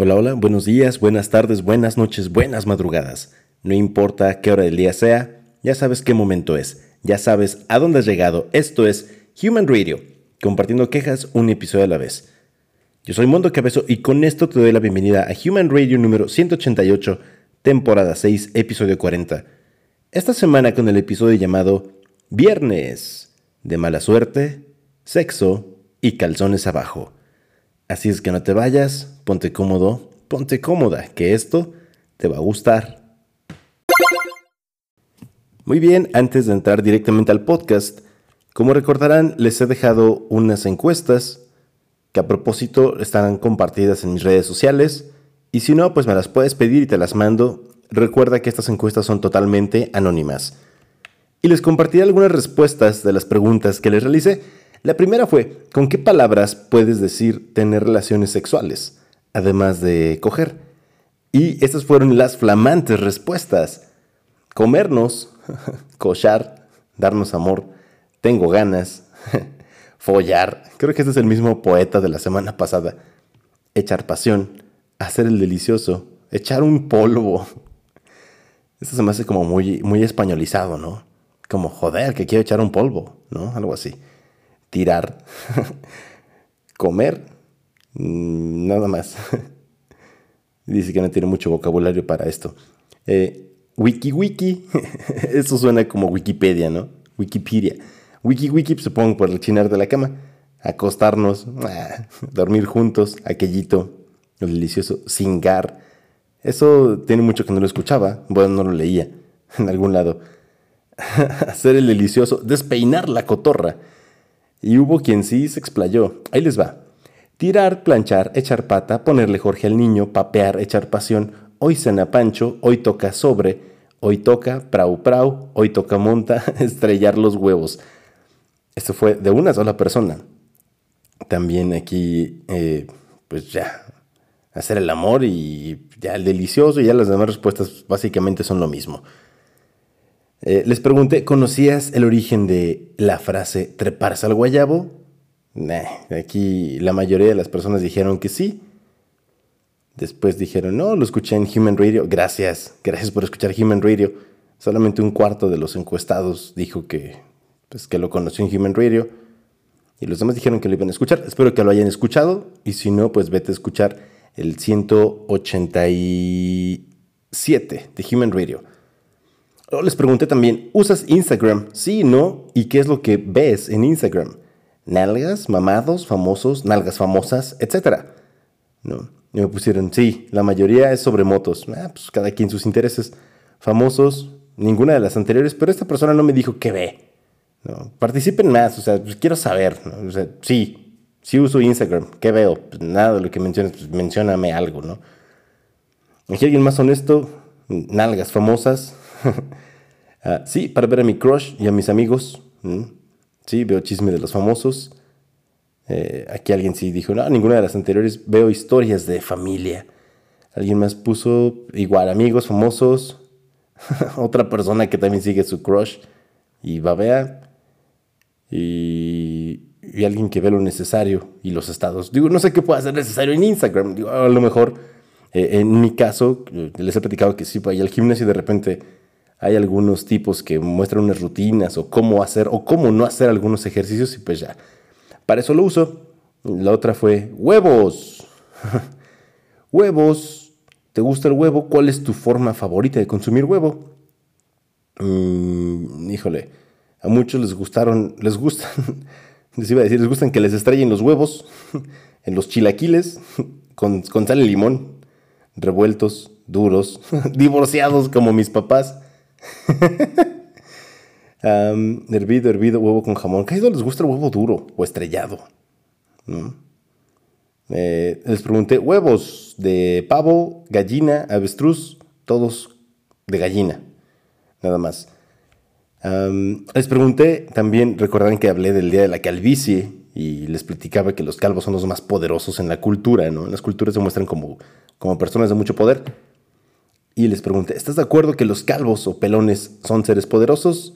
Hola, hola, buenos días, buenas tardes, buenas noches, buenas madrugadas. No importa qué hora del día sea, ya sabes qué momento es, ya sabes a dónde has llegado. Esto es Human Radio, compartiendo quejas un episodio a la vez. Yo soy Mondo Cabezo y con esto te doy la bienvenida a Human Radio número 188, temporada 6, episodio 40. Esta semana con el episodio llamado Viernes de mala suerte, sexo y calzones abajo. Así es que no te vayas, ponte cómodo, ponte cómoda, que esto te va a gustar. Muy bien, antes de entrar directamente al podcast, como recordarán, les he dejado unas encuestas que a propósito están compartidas en mis redes sociales y si no, pues me las puedes pedir y te las mando. Recuerda que estas encuestas son totalmente anónimas. Y les compartiré algunas respuestas de las preguntas que les realicé la primera fue, ¿con qué palabras puedes decir tener relaciones sexuales, además de coger? Y estas fueron las flamantes respuestas. Comernos, cochar, darnos amor, tengo ganas, follar, creo que este es el mismo poeta de la semana pasada, echar pasión, hacer el delicioso, echar un polvo. Esto se me hace como muy, muy españolizado, ¿no? Como joder, que quiero echar un polvo, ¿no? Algo así tirar, comer, mm, nada más. Dice que no tiene mucho vocabulario para esto. Eh, wiki wiki, eso suena como Wikipedia, ¿no? Wikipedia. Wiki wiki, pues, supongo por el chinar de la cama. Acostarnos, ah, dormir juntos, aquellito, lo delicioso, singar. Eso tiene mucho que no lo escuchaba, bueno, no lo leía en algún lado. Hacer el delicioso, despeinar la cotorra. Y hubo quien sí se explayó. Ahí les va. Tirar, planchar, echar pata, ponerle Jorge al niño, papear, echar pasión. Hoy cena Pancho, hoy toca sobre, hoy toca prau prau, hoy toca monta, estrellar los huevos. Esto fue de una sola persona. También aquí, eh, pues ya, hacer el amor y ya el delicioso y ya las demás respuestas básicamente son lo mismo. Eh, les pregunté, ¿conocías el origen de la frase treparse al guayabo? aquí la mayoría de las personas dijeron que sí. Después dijeron, no, lo escuché en Human Radio. Gracias, gracias por escuchar Human Radio. Solamente un cuarto de los encuestados dijo que, pues, que lo conoció en Human Radio. Y los demás dijeron que lo iban a escuchar. Espero que lo hayan escuchado. Y si no, pues vete a escuchar el 187 de Human Radio. Les pregunté también, ¿usas Instagram? Sí, no. ¿Y qué es lo que ves en Instagram? Nalgas, mamados, famosos, nalgas famosas, etc. ¿No? Y me pusieron, sí, la mayoría es sobre motos. Ah, pues cada quien sus intereses. Famosos, ninguna de las anteriores, pero esta persona no me dijo qué ve. ¿no? Participen más, o sea, pues quiero saber. O sea, sí, sí uso Instagram, ¿qué veo? Pues nada de lo que menciones, pues mencióname algo, ¿no? Aquí alguien más honesto, nalgas famosas, Ah, sí, para ver a mi crush y a mis amigos. Sí, veo chisme de los famosos. Eh, aquí alguien sí dijo, no, ninguna de las anteriores. Veo historias de familia. Alguien más puso igual, amigos famosos. Otra persona que también sigue su crush y babea. Y, y alguien que ve lo necesario y los estados. Digo, no sé qué puede ser necesario en Instagram. Digo, a lo mejor, eh, en mi caso, les he platicado que sí, para ir al gimnasio y de repente hay algunos tipos que muestran unas rutinas o cómo hacer o cómo no hacer algunos ejercicios y pues ya. Para eso lo uso. La otra fue huevos. huevos. ¿Te gusta el huevo? ¿Cuál es tu forma favorita de consumir huevo? Mm, híjole, a muchos les gustaron, les gustan, les iba a decir, les gustan que les estrellen los huevos en los chilaquiles con, con sal y limón, revueltos, duros, divorciados como mis papás hervido, hervido, huevo con jamón. ¿Qué les gusta huevo duro o estrellado? Eh, les pregunté huevos de pavo, gallina, avestruz, todos de gallina, nada más. les pregunté también, recordarán que hablé del día de la calvicie y les platicaba que los calvos son los más poderosos en la cultura, ¿no? En las culturas se muestran como, como personas de mucho poder y les pregunté, ¿estás de acuerdo que los calvos o pelones son seres poderosos?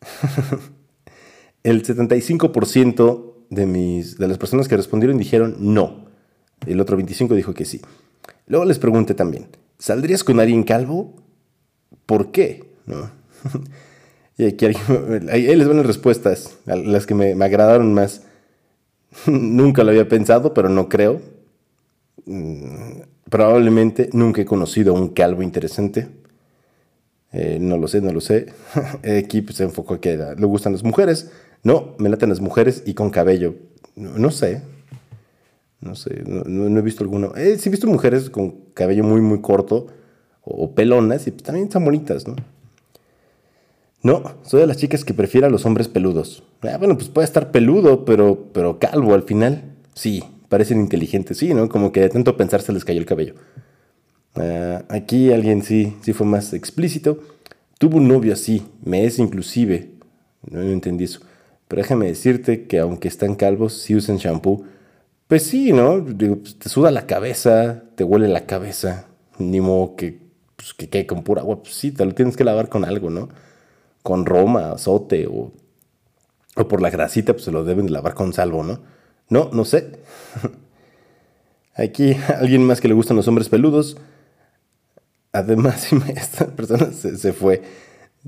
el 75% de, mis, de las personas que respondieron dijeron no. el otro 25 dijo que sí. Luego les pregunté también, ¿saldrías con alguien calvo? ¿Por qué? ¿No? y aquí ahí les van las respuestas, las que me, me agradaron más. nunca lo había pensado, pero no creo. Probablemente nunca he conocido a un calvo interesante. Eh, no lo sé, no lo sé. Aquí pues, se enfocó a que le gustan las mujeres. No, me laten las mujeres y con cabello. No, sé. No sé, no, he visto alguno. Eh, sí he visto mujeres con cabello muy, muy corto o, pelonas y pues, también están bonitas, ¿no? No, soy de las chicas que prefieren a los hombres peludos. Ah, bueno, pues puede estar peludo, pero, pero calvo al final. Sí, parecen inteligentes, sí, ¿no? Como que de tanto pensar se les cayó el cabello. Ah, aquí alguien sí, sí fue más explícito. Tuvo un novio así, me es inclusive. No, entendí eso. Pero déjame decirte que aunque están calvos, si usan shampoo. Pues sí, ¿no? Pues, te suda la cabeza, te huele la cabeza. Ni modo que, pues, que quede con pura agua. Pues sí, te lo tienes que lavar con algo, ¿no? Con roma, azote o, o por la grasita, pues se lo deben de lavar con salvo, ¿no? No, no sé. Aquí alguien más que le gustan los hombres peludos. Además, esta persona se, fue,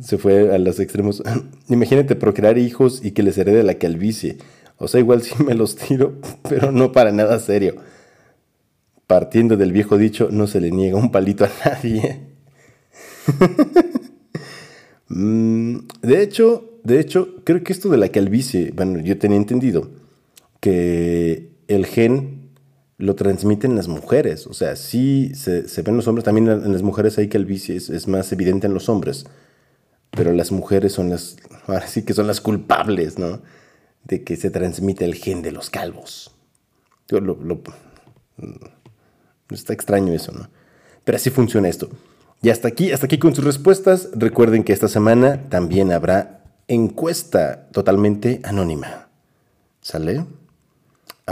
se fue a los extremos. Imagínate procrear hijos y que les herede la calvicie. O sea, igual sí me los tiro, pero no para nada serio. Partiendo del viejo dicho, no se le niega un palito a nadie. Mm, de hecho, de hecho, creo que esto de la calvicie, bueno, yo tenía entendido que el gen lo transmiten las mujeres. O sea, sí se, ven los hombres, también en las mujeres hay calvicie, es, es, más evidente en los hombres. Pero las mujeres son las, ahora sí que son las culpables, ¿no? De que se transmite el gen de los calvos. Mm, está extraño eso, ¿no? Pero así funciona esto. Y hasta aquí, hasta aquí con sus respuestas. Recuerden que esta semana también habrá encuesta totalmente anónima. ¿Sale?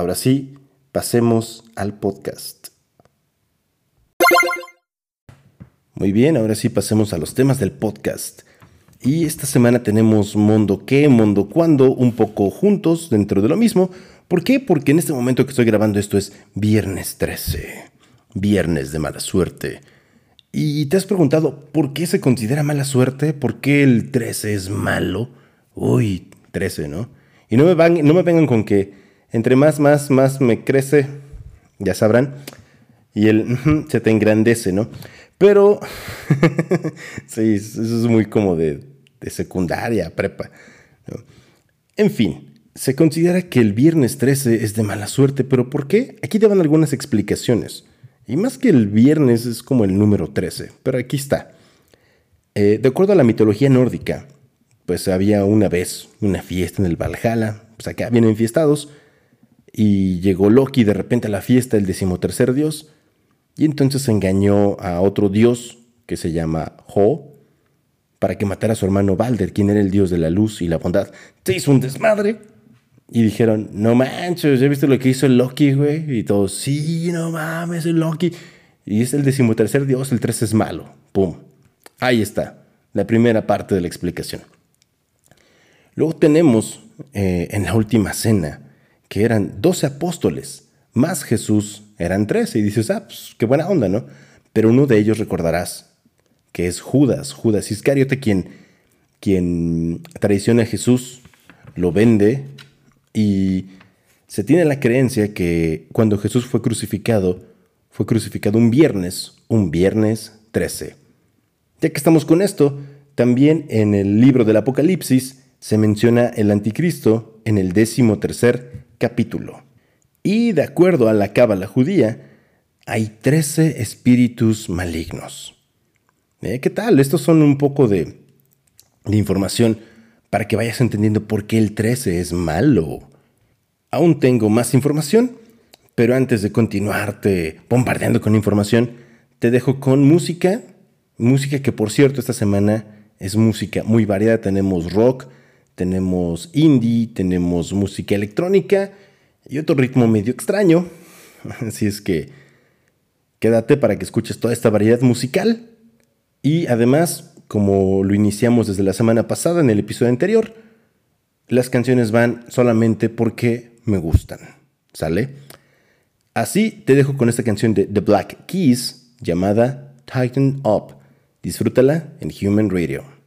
Ahora sí, pasemos al podcast. Muy bien, ahora sí pasemos a los temas del podcast. Y esta semana tenemos Mundo qué, Mundo cuándo, un poco juntos dentro de lo mismo. ¿Por qué? Porque en este momento que estoy grabando esto es viernes 13, viernes de mala suerte. Y te has preguntado, ¿por qué se considera mala suerte? ¿Por qué el 13 es malo? Uy, 13, ¿no? Y no me, van, no me vengan con que entre más, más, más me crece, ya sabrán, y el se te engrandece, ¿no? Pero, sí, eso es muy como de, secundaria, prepa. En fin, se considera que el viernes 13 es de mala suerte, pero ¿por qué? Aquí te van algunas explicaciones. Y más que el viernes es como el número 13, pero aquí está. Eh, de acuerdo a la mitología nórdica, pues había una vez una fiesta en el Valhalla, pues acá bien enfiestados, y llegó Loki de repente a la fiesta, el decimotercer dios, y entonces engañó a otro dios que se llama Ho, para que matara a su hermano Balder, quien era el dios de la luz y la bondad. Se hizo un desmadre. Y dijeron, no manches, ¿ya viste lo que hizo Loki, güey? Y todos, sí, no mames, el Loki. Y es el decimotercer dios, el 3 es malo. Pum. Ahí está, la primera parte de la explicación. Luego tenemos eh, en la última cena que eran 12 apóstoles, más Jesús eran 13. Y dices, ah, pues qué buena onda, ¿no? Pero uno de ellos recordarás que es Judas, Judas Iscariote, quien, quien traiciona a Jesús, lo vende y se tiene la creencia que cuando Jesús fue crucificado, fue crucificado un viernes, un viernes 13. Ya que estamos con esto, también en el libro del Apocalipsis se menciona el anticristo en el décimo tercer capítulo. Y de acuerdo a la cábala judía, hay 13 espíritus malignos. ¿Eh? ¿Qué tal? Estos son un poco de, de información para que vayas entendiendo por qué el 13 es malo. Aún tengo más información, pero antes de continuarte bombardeando con información, te dejo con música. Música que por cierto esta semana es música muy variada. Tenemos rock, tenemos indie, tenemos música electrónica y otro ritmo medio extraño. Así es que quédate para que escuches toda esta variedad musical. Y además, como lo iniciamos desde la semana pasada en el episodio anterior, las canciones van solamente porque me gustan. ¿Sale? Así te dejo con esta canción de The Black Keys llamada Tighten Up. Disfrútala en Human Radio.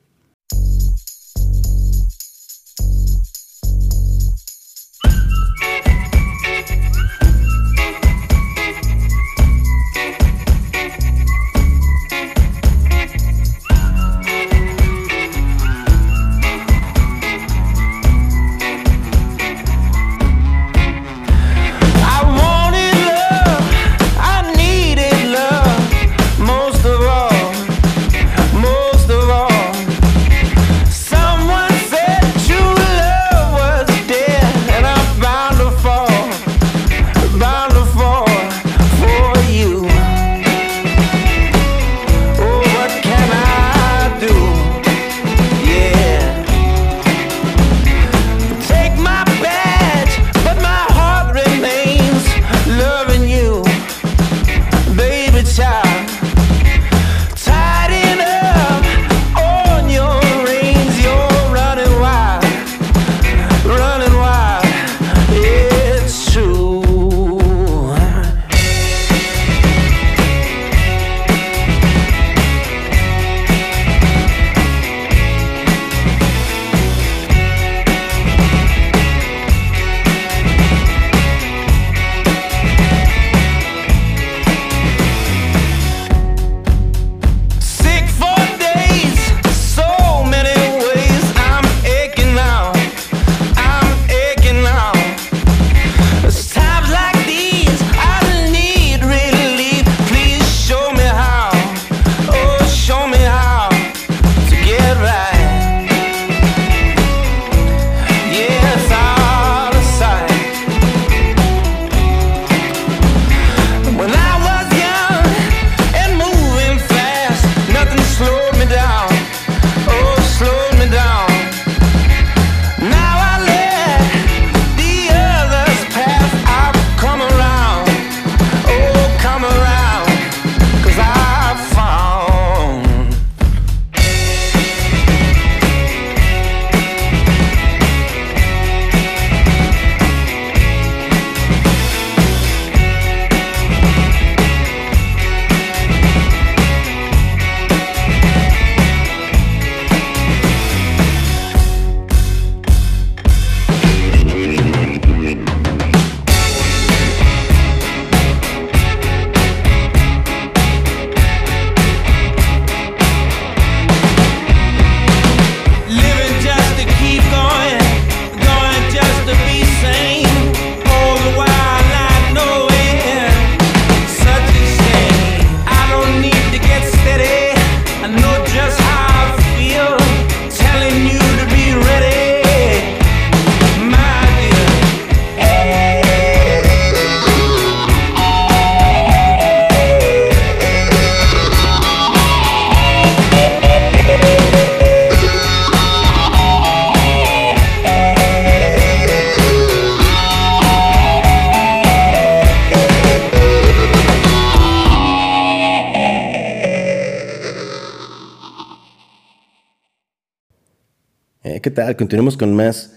Tal? Con más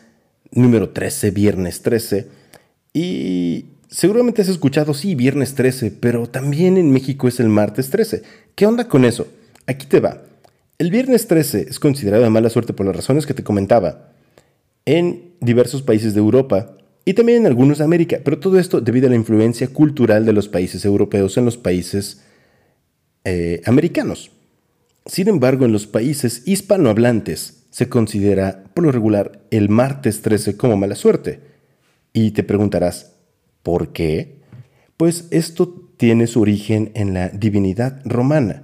número 13, viernes 13. Y seguramente has escuchado, sí, viernes 13, pero también en México es el martes 13. ¿Qué onda con eso? Aquí te va. El viernes 13 es considerado de mala suerte por las razones que te comentaba en diversos países de Europa y también en algunos de América, pero todo esto debido a la influencia cultural de los países europeos en los países eh, americanos. Sin embargo, en los países hispanohablantes, se considera por lo regular el martes 13 como mala suerte. Y te preguntarás, ¿por qué? Pues esto tiene su origen en la divinidad romana,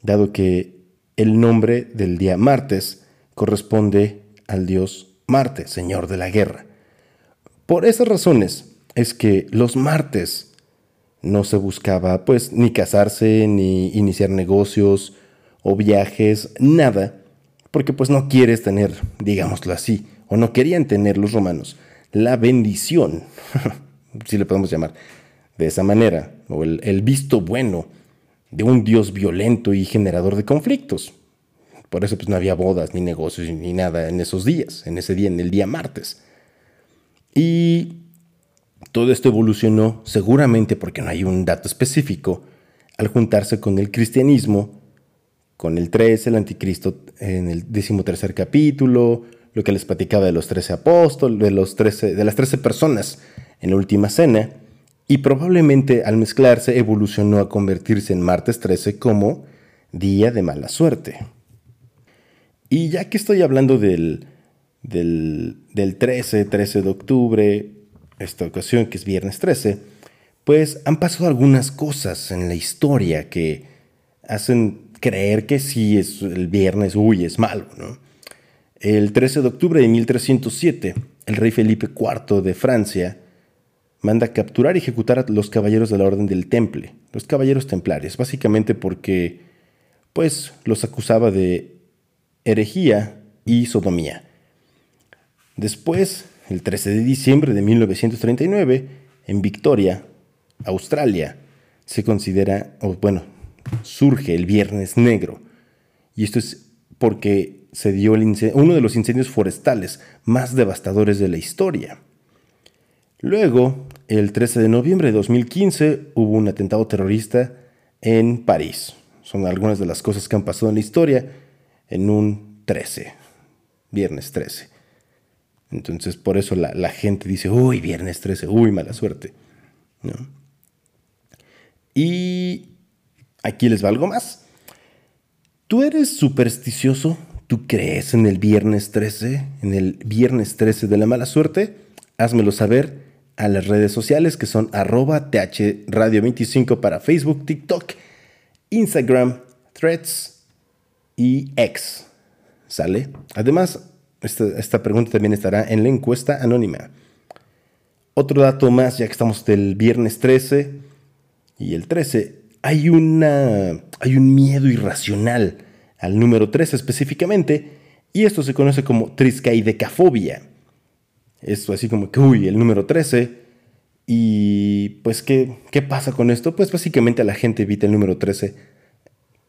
dado que el nombre del día martes corresponde al dios Marte, señor de la guerra. Por esas razones es que los martes no se buscaba pues ni casarse, ni iniciar negocios o viajes, nada porque pues no quieres tener, digámoslo así, o no querían tener los romanos, la bendición, si le podemos llamar de esa manera, o el, visto bueno de un dios violento y generador de conflictos. Por eso pues no había bodas, ni negocios, ni nada en esos días, en ese día, en el día martes. Y todo esto evolucionó seguramente porque no hay un dato específico al juntarse con el cristianismo, con el 13, el anticristo en el decimotercer capítulo, lo que les platicaba de los 13 apóstoles, de, los 13, de las 13 personas en la última cena, y probablemente al mezclarse evolucionó a convertirse en martes 13 como día de mala suerte. Y ya que estoy hablando del, del, del 13, 13 de octubre, esta ocasión que es viernes 13, pues han pasado algunas cosas en la historia que hacen creer que sí es el viernes, uy, es malo, ¿no? El 13 de octubre de 1307, el rey Felipe IV de Francia manda capturar y ejecutar a los caballeros de la Orden del Temple, los caballeros templarios, básicamente porque pues los acusaba de herejía y sodomía. Después, el 13 de diciembre de 1939, en Victoria, Australia, se considera, o bueno, surge el Viernes Negro. Y esto es porque se dio uno de los incendios forestales más devastadores de la historia. Luego, el 13 de noviembre de 2015, hubo un atentado terrorista en París. Son algunas de las cosas que han pasado en la historia en un 13, viernes 13. Entonces, por eso la, gente dice, uy, viernes 13, uy, mala suerte. Y aquí les va algo más. ¿Tú eres supersticioso? ¿Tú crees en el viernes 13? ¿En el viernes 13 de la mala suerte? Házmelo saber a las redes sociales que son arroba thradio25 para Facebook, TikTok, Instagram, Threads y X. ¿Sale? Además, esta, pregunta también estará en la encuesta anónima. Otro dato más, ya que estamos del viernes 13 y el 13, hay, una, hay un miedo irracional al número 13 específicamente, y esto se conoce como triscaidecafobia. Esto así como que, uy, el número 13. Y pues, ¿qué, ¿qué pasa con esto? Pues básicamente la gente evita el número 13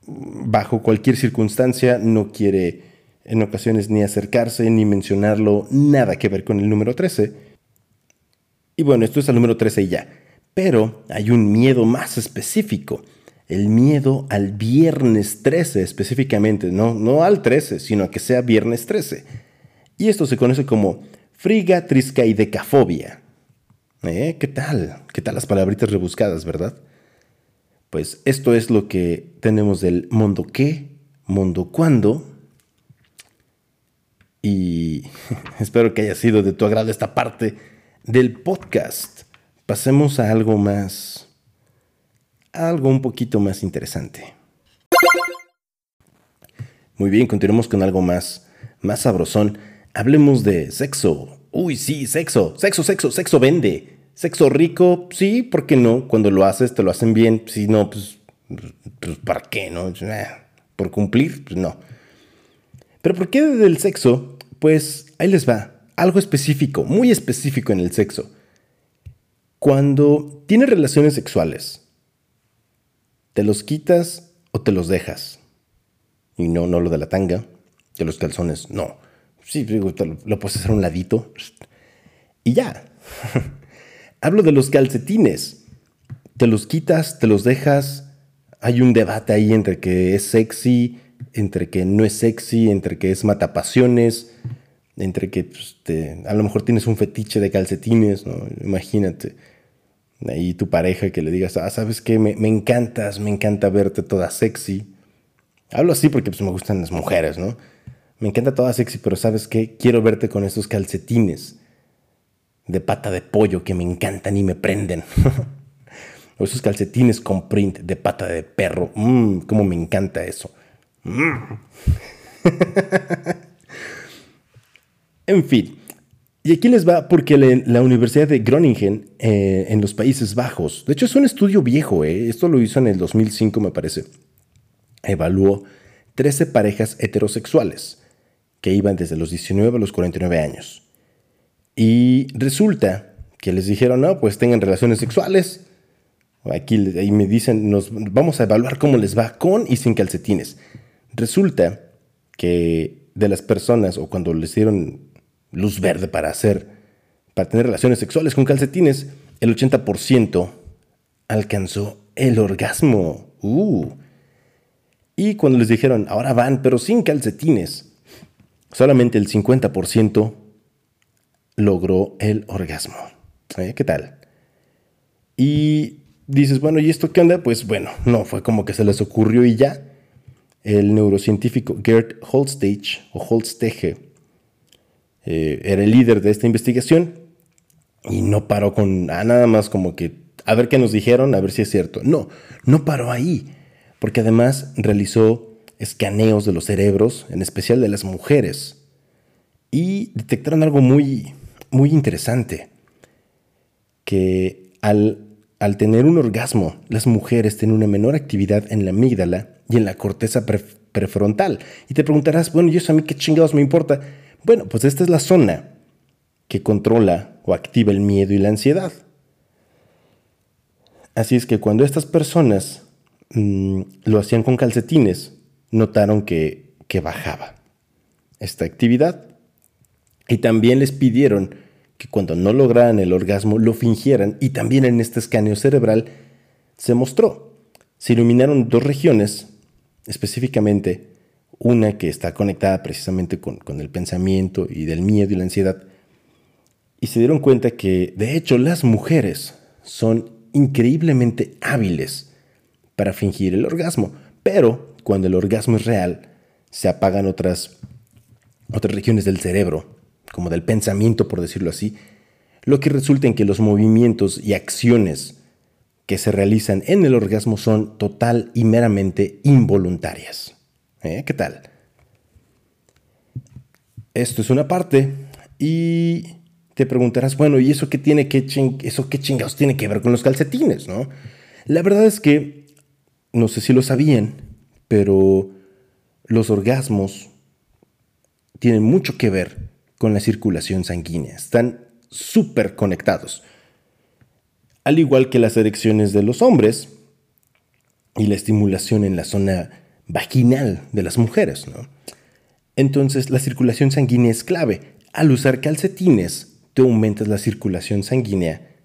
bajo cualquier circunstancia, no quiere en ocasiones ni acercarse ni mencionarlo, nada que ver con el número 13. Y bueno, esto es el número 13 y ya. Pero hay un miedo más específico, el miedo al viernes 13 específicamente, no, al 13, sino a que sea viernes 13. Y esto se conoce como friga triscaidecafobia. ¿Eh? ¿Qué tal? ¿Qué tal las palabritas rebuscadas, verdad? Pues esto es lo que tenemos del mundo qué, mundo cuándo, y espero que haya sido de tu agrado esta parte del podcast. Pasemos a algo más, algo un poquito más interesante. Muy bien, continuemos con algo más, más sabrosón. Hablemos de sexo. Uy, sí, sexo, sexo, sexo, sexo vende. Sexo rico, sí, ¿por qué no? Cuando lo haces, te lo hacen bien. Si no, pues, pues ¿para qué, no? Eh, ¿Por cumplir? Pues no. Pero ¿por qué del sexo pues ahí les va, algo específico, muy específico en el sexo. Cuando tienes relaciones sexuales, ¿te los quitas o te los dejas? Y no, no lo de la tanga, de los calzones, no. Sí, lo puedes hacer a un ladito. Y ya. Hablo de los calcetines. Te los quitas, te los dejas. Hay un debate ahí entre que es sexy, entre que no es sexy, entre que es matapasiones, entre que pues, a lo mejor tienes un fetiche de calcetines, ¿no? Imagínate. Ahí tu pareja que le digas, ah, ¿sabes qué? Me, encantas, me encanta verte toda sexy. Hablo así porque pues, me gustan las mujeres, ¿no? Me encanta toda sexy, pero ¿sabes qué? Quiero verte con esos calcetines de pata de pollo que me encantan y me prenden. o esos calcetines con print de pata de perro. Mmm, cómo me encanta eso. en fin. Y aquí les va porque la, Universidad de Groningen eh, en los Países Bajos, de hecho es un estudio viejo, eh, esto lo hizo en el 2005 me parece, evaluó 13 parejas heterosexuales que iban desde los 19 a los 49 años. Y resulta que les dijeron, no, pues tengan relaciones sexuales. Aquí ahí me dicen, nos vamos a evaluar cómo les va con y sin calcetines. Resulta que de las personas, o cuando les dieron luz verde para hacer para tener relaciones sexuales con calcetines, el 80% alcanzó el orgasmo. Uh. Y cuando les dijeron, ahora van, pero sin calcetines, solamente el 50% logró el orgasmo. ¿Eh? ¿Qué tal? Y dices, bueno, ¿y esto qué onda? Pues bueno, no fue como que se les ocurrió y ya. El neurocientífico Gerd Holstege, o Holstege, eh, era el líder de esta investigación y no paró con ah, nada más como que a ver qué nos dijeron, a ver si es cierto. No, no paró ahí, porque además realizó escaneos de los cerebros, en especial de las mujeres, y detectaron algo muy, muy interesante, que al, al tener un orgasmo, las mujeres tienen una menor actividad en la amígdala y en la corteza prefrontal. Y te preguntarás, bueno, ¿y eso a mí qué chingados me importa? Bueno, pues esta es la zona que controla o activa el miedo y la ansiedad. Así es que cuando estas personas mm, lo hacían con calcetines, notaron que, que bajaba esta actividad. Y también les pidieron que cuando no lograran el orgasmo lo fingieran y también en este escaneo cerebral se mostró. Se iluminaron dos regiones, específicamente una que está conectada precisamente con, el pensamiento y del miedo y la ansiedad, y se dieron cuenta que, de hecho, las mujeres son increíblemente hábiles para fingir el orgasmo, pero cuando el orgasmo es real, se apagan otras, otras regiones del cerebro, como del pensamiento, por decirlo así, lo que resulta en que los movimientos y acciones que se realizan en el orgasmo son total y meramente involuntarias. ¿Eh? ¿Qué tal? Esto es una parte y te preguntarás, bueno, ¿y eso qué tiene que eso qué chingados tiene que ver con los calcetines, no? La verdad es que no sé si lo sabían, pero los orgasmos tienen mucho que ver con la circulación sanguínea, están súper conectados. Al igual que las erecciones de los hombres y la estimulación en la zona vaginal de las mujeres, ¿no? Entonces, la circulación sanguínea es clave. Al usar calcetines, tú aumentas la circulación sanguínea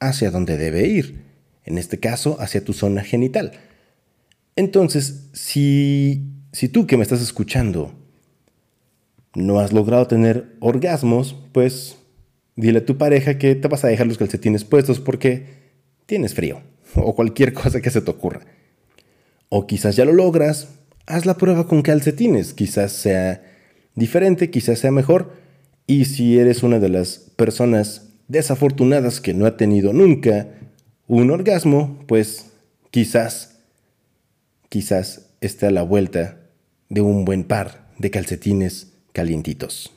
hacia donde debe ir, en este caso hacia tu zona genital. Entonces, si, si tú que me estás escuchando no has logrado tener orgasmos, pues dile a tu pareja que te vas a dejar los calcetines puestos porque tienes frío o cualquier cosa que se te ocurra. O quizás ya lo logras, haz la prueba con calcetines, quizás sea diferente, quizás sea mejor, y si eres una de las personas desafortunadas que no ha tenido nunca un orgasmo, pues quizás, quizás esté a la vuelta de un buen par de calcetines calientitos.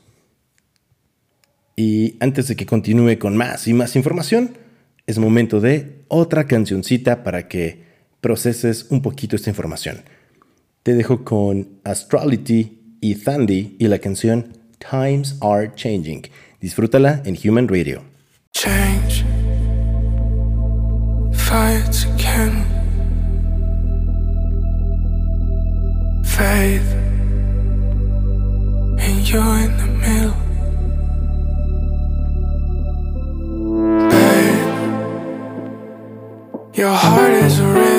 Y antes de que continúe con más y más información, es momento de otra cancioncita para que proceses un poquito esta información. Te dejo con Astrality y Thandi y la canción Times Are Changing. Disfrútala en Human Radio. Change. Fight again. Faith. And you're in the middle. Babe. Your heart is a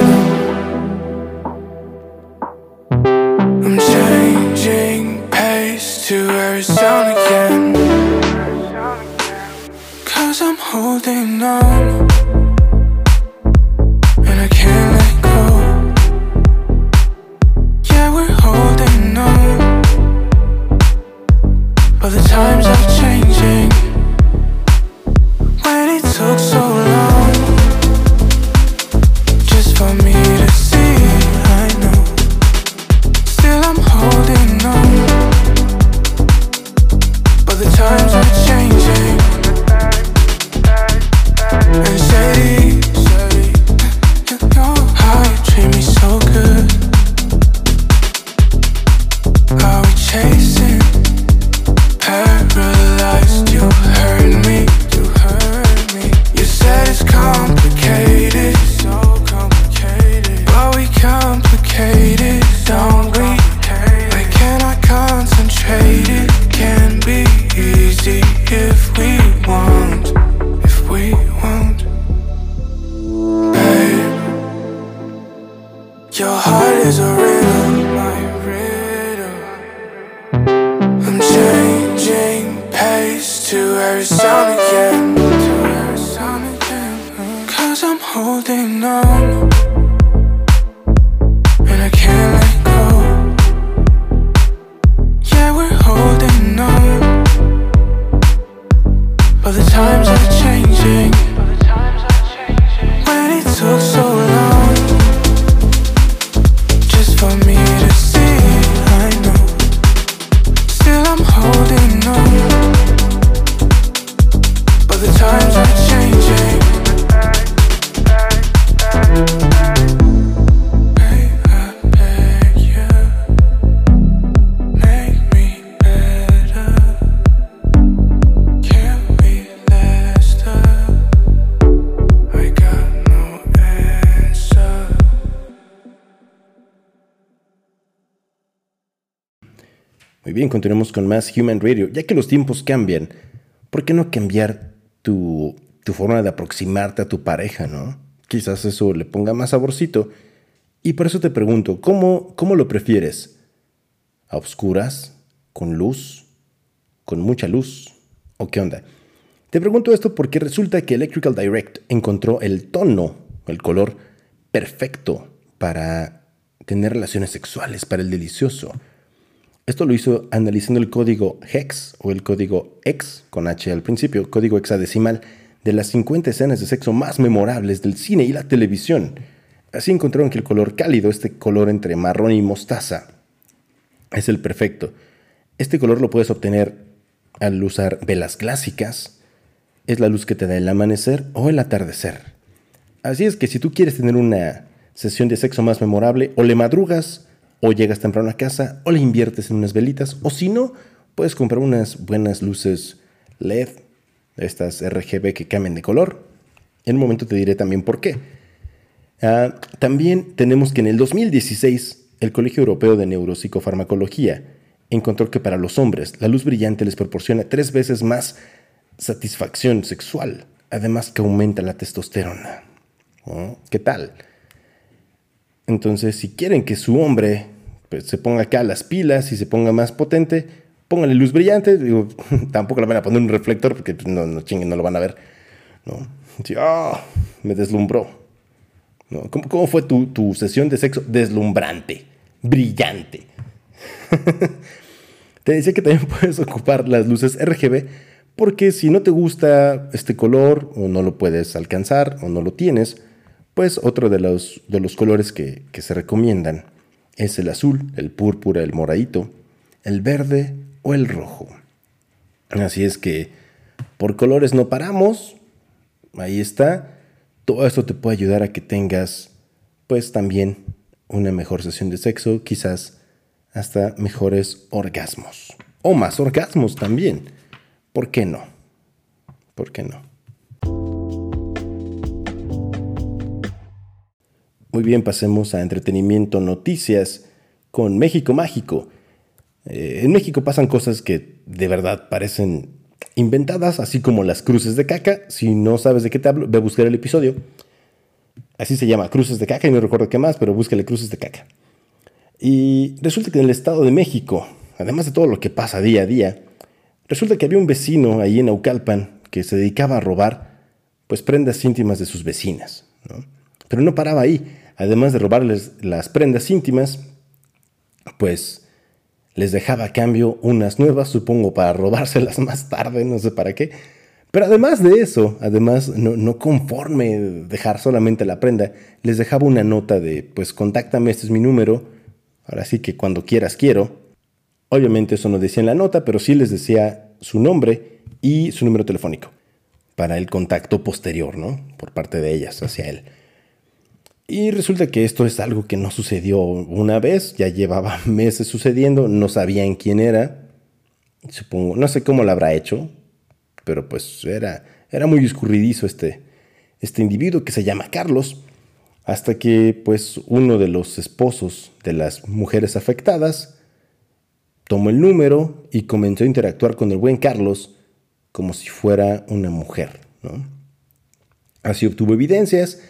más Human Radio. Ya que los tiempos cambian, ¿por qué no cambiar tu, tu forma de aproximarte a tu pareja, no? Quizás eso le ponga más saborcito. Y por eso te pregunto, ¿cómo, cómo lo prefieres? ¿A oscuras? ¿Con luz? ¿Con mucha luz? ¿O qué onda? Te pregunto esto porque resulta que Electrical Direct encontró el tono, el color perfecto para tener relaciones sexuales, para el delicioso. Esto lo hizo analizando el código HEX o el código X con H al principio, código hexadecimal de las 50 escenas de sexo más memorables del cine y la televisión. Así encontraron que el color cálido, este color entre marrón y mostaza, es el perfecto. Este color lo puedes obtener al usar velas clásicas. Es la luz que te da el amanecer o el atardecer. Así es que si tú quieres tener una sesión de sexo más memorable, o le madrugas, o llegas temprano a casa, o le inviertes en unas velitas, o si no, puedes comprar unas buenas luces LED, estas RGB que cambian de color. En un momento te diré también por qué. Ah, también tenemos que en el 2016 el Colegio Europeo de Neuropsicofarmacología encontró que para los hombres la luz brillante les proporciona tres veces más satisfacción sexual, además que aumenta la testosterona. ¿Qué tal? Entonces, si quieren que su hombre pues, se ponga acá las pilas y se ponga más potente, pónganle luz brillante. Digo, tampoco le van a poner un reflector porque pues, no, no chinguen, no lo van a ver. ¿no? Ah, me deslumbró. ¿Cómo, cómo fue tu, tu sesión de sexo? Deslumbrante, brillante. te decía que también puedes ocupar las luces RGB porque si no te gusta este color o no lo puedes alcanzar o no lo tienes, pues otro de los, de los colores que, que se recomiendan es el azul, el púrpura, el moradito, el verde o el rojo. Así es que por colores no paramos. Ahí está. Todo esto te puede ayudar a que tengas pues también una mejor sesión de sexo, quizás hasta mejores orgasmos. O más orgasmos también. ¿Por qué no? ¿Por qué no? Muy bien, pasemos a entretenimiento, noticias con México Mágico. Eh, en México pasan cosas que de verdad parecen inventadas, así como las cruces de caca. Si no sabes de qué te hablo, ve a buscar el episodio. Así se llama, cruces de caca, y no recuerdo qué más, pero búscale cruces de caca. Y resulta que en el Estado de México, además de todo lo que pasa día a día, resulta que había un vecino ahí en Aucalpan que se dedicaba a robar pues prendas íntimas de sus vecinas. ¿no? Pero no paraba ahí. Además de robarles las prendas íntimas, pues les dejaba a cambio unas nuevas, supongo, para robárselas más tarde, no sé para qué. Pero además de eso, además, no, no, conforme dejar solamente la prenda, les dejaba una nota de, pues contáctame, este es mi número, ahora sí que cuando quieras quiero. Obviamente eso no decía en la nota, pero sí les decía su nombre y su número telefónico para el contacto posterior, ¿no? Por parte de ellas hacia él. Y resulta que esto es algo que no sucedió una vez, ya llevaba meses sucediendo, no sabían quién era. Supongo, no sé cómo lo habrá hecho, pero pues era, era muy escurridizo este, este individuo que se llama Carlos, hasta que pues uno de los esposos de las mujeres afectadas tomó el número y comenzó a interactuar con el buen Carlos como si fuera una mujer. ¿no? Así obtuvo evidencias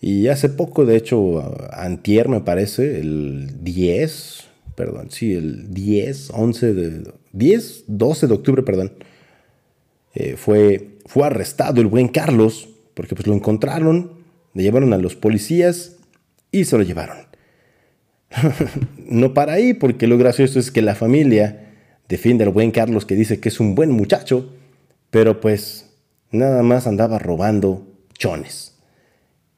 Y hace poco, de hecho, antier me parece, el 10, perdón, sí, el 10, 11 de... 10, 12 de octubre, perdón, eh, fue, fue arrestado el buen Carlos, porque pues lo encontraron, le llevaron a los policías y se lo llevaron. no para ahí, porque lo gracioso es que la familia defiende al buen Carlos que dice que es un buen muchacho, pero pues nada más andaba robando chones.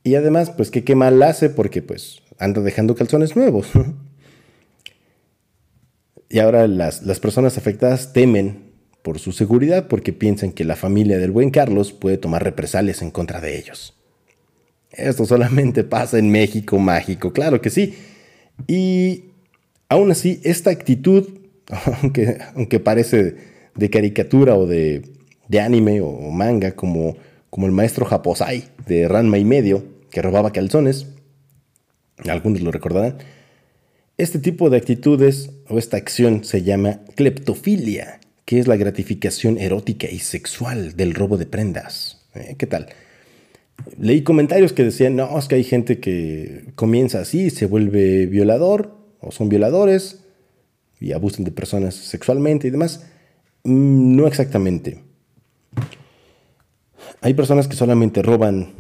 Y además, pues que qué mal hace porque pues anda dejando calzones nuevos. y ahora las, las personas afectadas temen por su seguridad porque piensan que la familia del buen Carlos puede tomar represalias en contra de ellos. Esto solamente pasa en México mágico, claro que sí. Y aún así, esta actitud, aunque, aunque parece de caricatura o de, de anime o manga, como, como el maestro Japosai de Ranma y medio, que robaba calzones, algunos lo recordarán, este tipo de actitudes o esta acción se llama cleptofilia, que es la gratificación erótica y sexual del robo de prendas. ¿Eh? ¿Qué tal? leí comentarios que decían, no, es que hay gente que comienza así, se vuelve violador o son violadores y abusan de personas sexualmente y demás. Mm, no exactamente. Hay personas que solamente roban,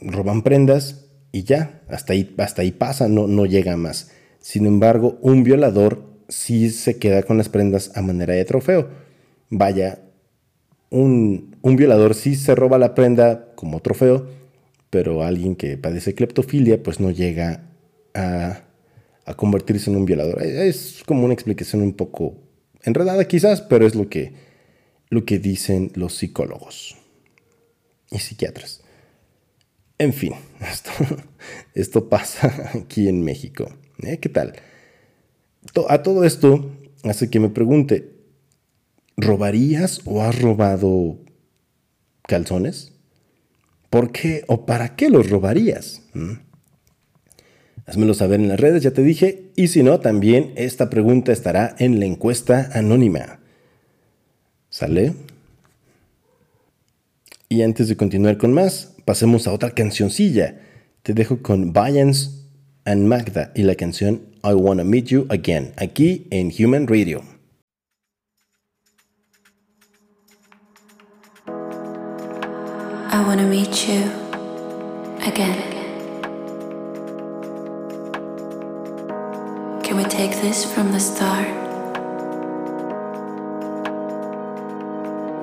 roban prendas y ya, hasta ahí, hasta ahí pasa, no, llega más. Sin embargo, un violador sí se queda con las prendas a manera de trofeo. Vaya, un, un violador sí se roba la prenda como trofeo, pero alguien que padece cleptofilia pues no llega a, convertirse en un violador. Es como una explicación un poco enredada quizás, pero es lo que, lo que dicen los psicólogos y psiquiatras. En fin, esto, pasa aquí en México. ¿eh? ¿Qué tal? A todo esto hace que me pregunte, ¿robarías o has robado calzones? ¿Por qué o para qué los robarías? ¿Mm? Házmelo saber en las redes, ya te dije, y si no, también esta pregunta estará en la encuesta anónima. ¿Sale? Y antes de continuar con más, pasemos a otra cancioncilla. Te dejo con Bayans and Magda y la canción I Wanna Meet You Again, aquí en Human Radio. I want to meet you again. Can we take this from the start?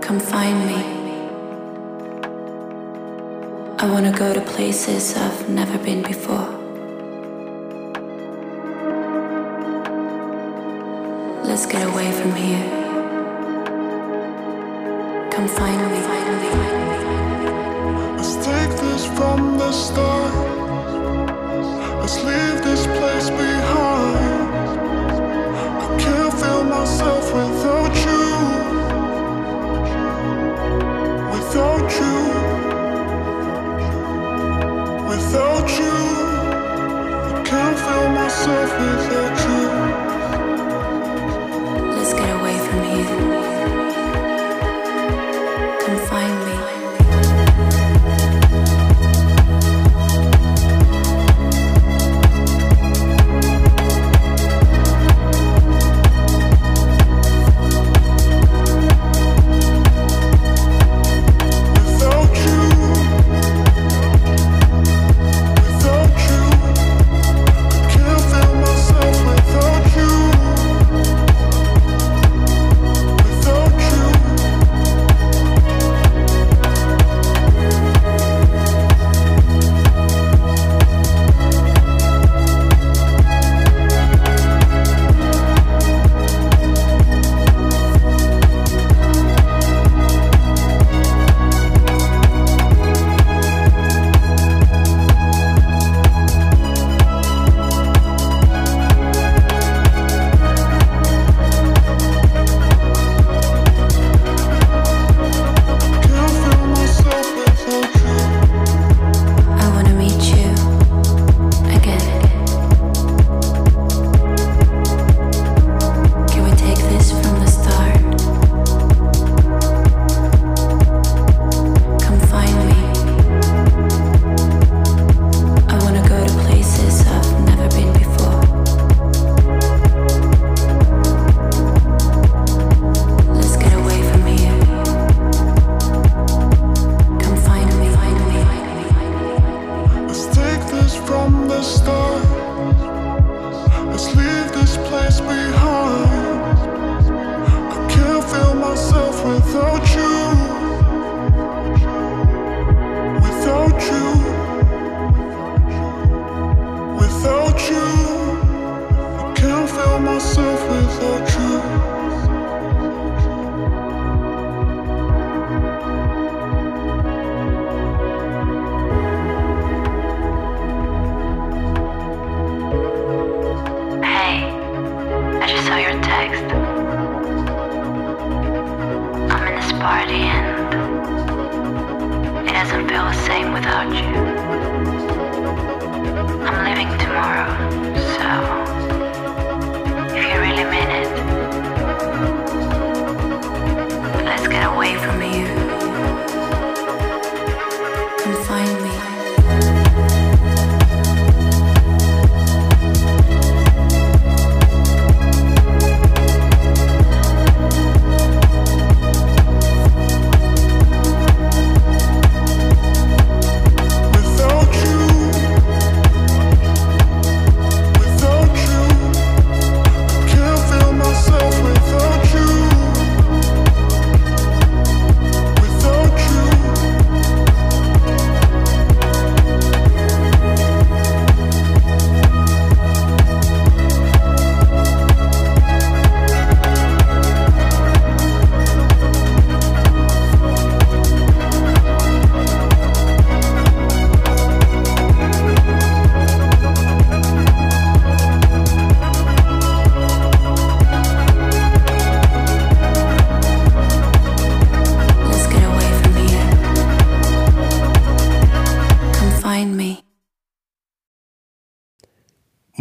Come find me. I want to go to places I've never been before. Let's get away from here. Come find me. Let's take this from the start. Let's leave this place behind.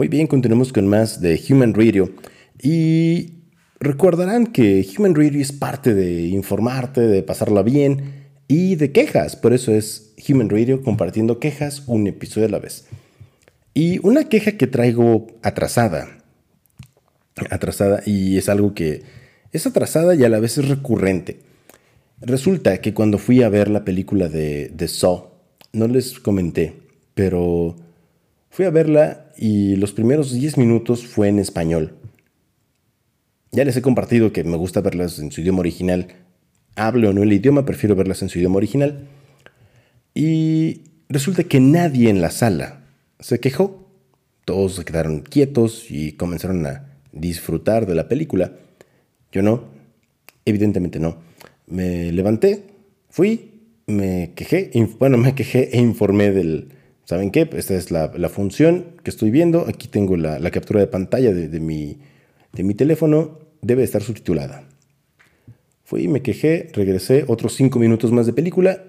Muy bien, continuamos con más de Human Radio. Y recordarán que Human Radio es parte de informarte, de pasarla bien y de quejas. Por eso es Human Radio compartiendo quejas un episodio a la vez. Y una queja que traigo atrasada. Atrasada y es algo que es atrasada y a la vez es recurrente. Resulta que cuando fui a ver la película de, de Saw, no les comenté, pero fui a verla y los primeros 10 minutos fue en español. Ya les he compartido que me gusta verlas en su idioma original. Hable o no el idioma, prefiero verlas en su idioma original. Y resulta que nadie en la sala se quejó. Todos se quedaron quietos y comenzaron a disfrutar de la película. Yo no, evidentemente no. Me levanté, fui, me quejé, bueno, me quejé e informé del, ¿saben qué? Esta es la, la función que estoy viendo. Aquí tengo la, la captura de pantalla de, mi, de mi teléfono. Debe estar subtitulada. Fui, me quejé, regresé, otros cinco minutos más de película,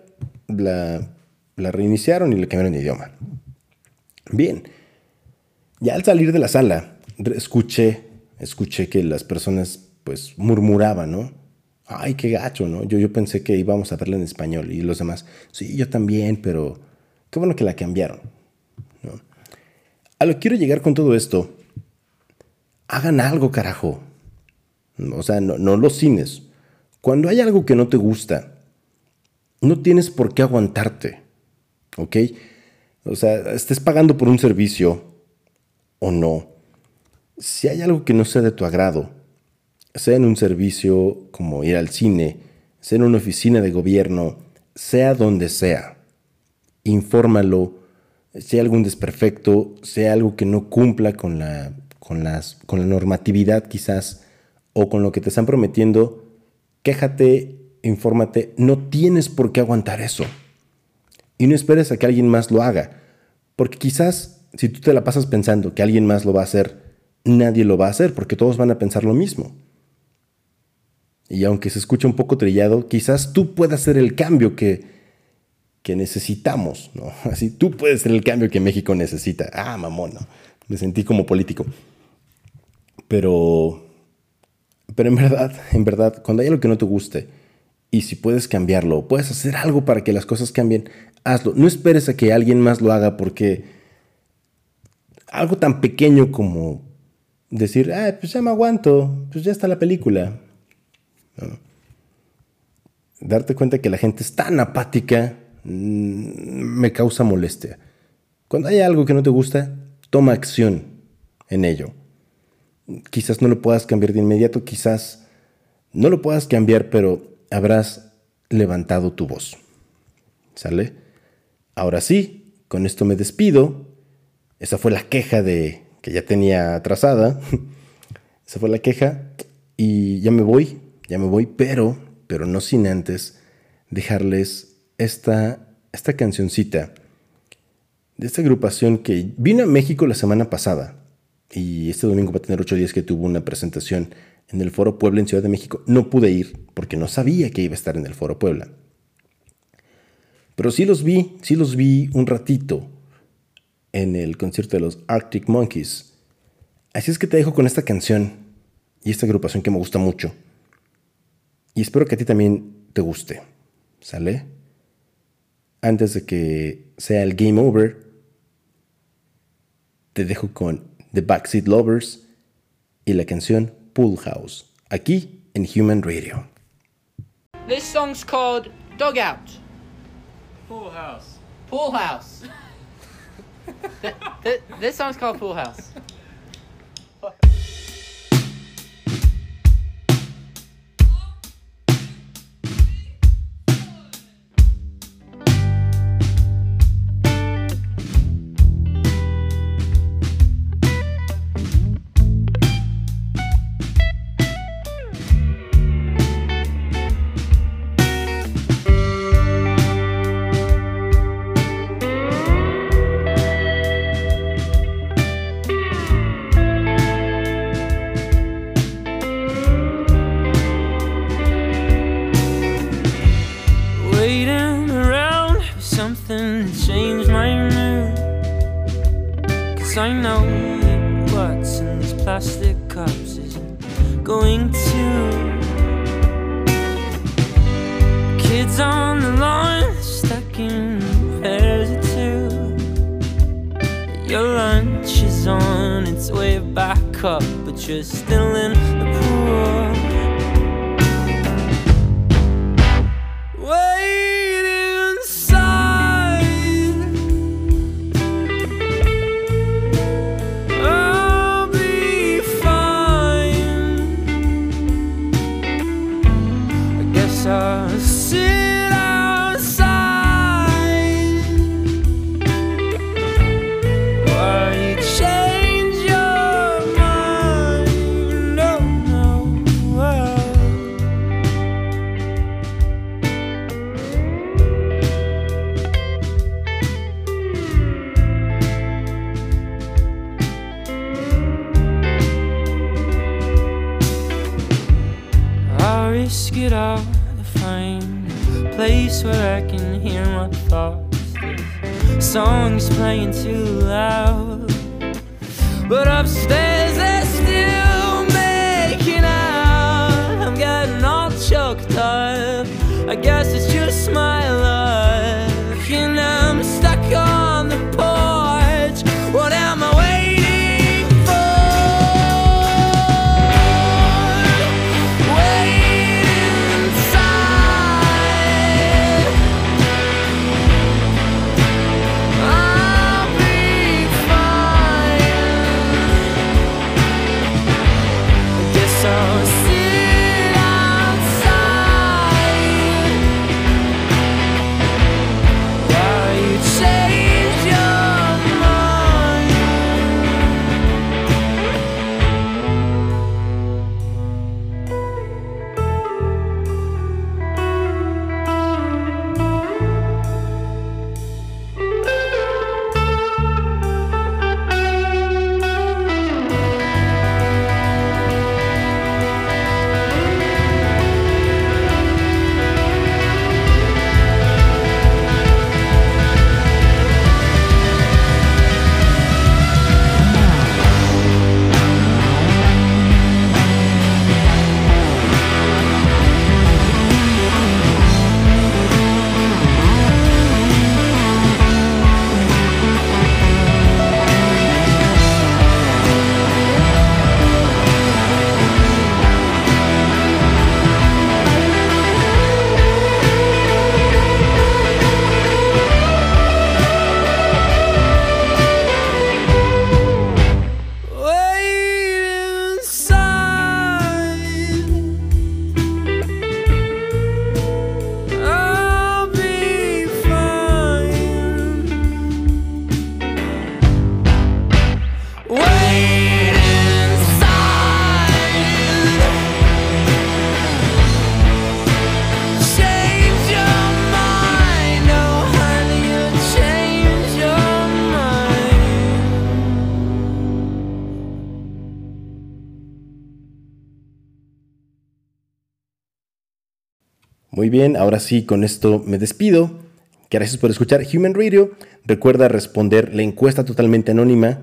la, la reiniciaron y le cambiaron de idioma. Bien, ya al salir de la sala, escuché, escuché que las personas pues murmuraban, ¿no? Ay, qué gacho, ¿no? Yo, yo pensé que íbamos a verla en español y los demás, sí, yo también, pero qué bueno que la cambiaron. A lo que quiero llegar con todo esto, hagan algo, carajo. O sea, no, no los cines. Cuando hay algo que no te gusta, no tienes por qué aguantarte, ¿ok? O sea, estés pagando por un servicio o no. Si hay algo que no sea de tu agrado, sea en un servicio como ir al cine, sea en una oficina de gobierno, sea donde sea, infórmalo, hay algún desperfecto, sea algo que no cumpla con la, con, las, con la normatividad quizás, o con lo que te están prometiendo, quéjate, infórmate, no tienes por qué aguantar eso. Y no esperes a que alguien más lo haga, porque quizás si tú te la pasas pensando que alguien más lo va a hacer, nadie lo va a hacer, porque todos van a pensar lo mismo. Y aunque se escuche un poco trillado, quizás tú puedas ser el cambio que, que necesitamos, ¿no? Así, tú puedes ser el cambio que México necesita. Ah, mamón, ¿no? Me sentí como político. Pero, pero en verdad, en verdad, cuando hay algo que no te guste, y si puedes cambiarlo, puedes hacer algo para que las cosas cambien, hazlo. No esperes a que alguien más lo haga porque algo tan pequeño como decir, ah, pues ya me aguanto, pues ya está la película. ¿No? Darte cuenta que la gente es tan apática me causa molestia. Cuando hay algo que no te gusta, toma acción en ello. Quizás no lo puedas cambiar de inmediato, quizás no lo puedas cambiar, pero habrás levantado tu voz. ¿Sale? Ahora sí, con esto me despido. Esa fue la queja de que ya tenía atrasada. Esa fue la queja y ya me voy, ya me voy, pero pero no sin antes dejarles esta esta cancioncita de esta agrupación que vino a México la semana pasada y este domingo va a tener ocho días que tuvo una presentación en el Foro Puebla en Ciudad de México. No pude ir porque no sabía que iba a estar en el Foro Puebla. Pero sí los vi, sí los vi un ratito en el concierto de los Arctic Monkeys. Así es que te dejo con esta canción y esta agrupación que me gusta mucho. Y espero que a ti también te guste. ¿Sale? Antes de que sea el game over, te dejo con The Backseat Lovers y la canción Pool House, aquí en Human Radio. This song's called Dugout. Pool house. Pool House. Th- th- this song's called Pool House. Plastic cups isn't going to. Kids on the lawn, stuck in pairs of two. Your lunch is on its way back up, but you're still in the pool. Where I can hear my thoughts. The songs playing too loud, but upstairs Muy bien, ahora sí, con esto me despido. Gracias por escuchar Human Radio. Recuerda responder la encuesta totalmente anónima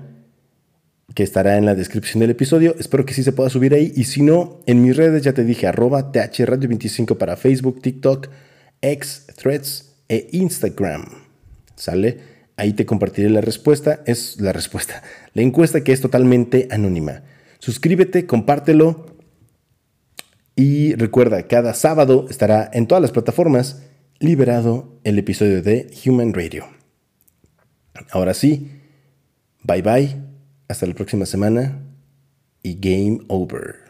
que estará en la descripción del episodio. Espero que sí se pueda subir ahí. Y si no, en mis redes ya te dije arroba thradio25 para Facebook, TikTok, X, Threads e Instagram. ¿Sale? Ahí te compartiré la respuesta. Es la respuesta. La encuesta que es totalmente anónima. Suscríbete, compártelo. Y recuerda, cada sábado estará en todas las plataformas liberado el episodio de Human Radio. Ahora sí, bye bye, hasta la próxima semana y game over.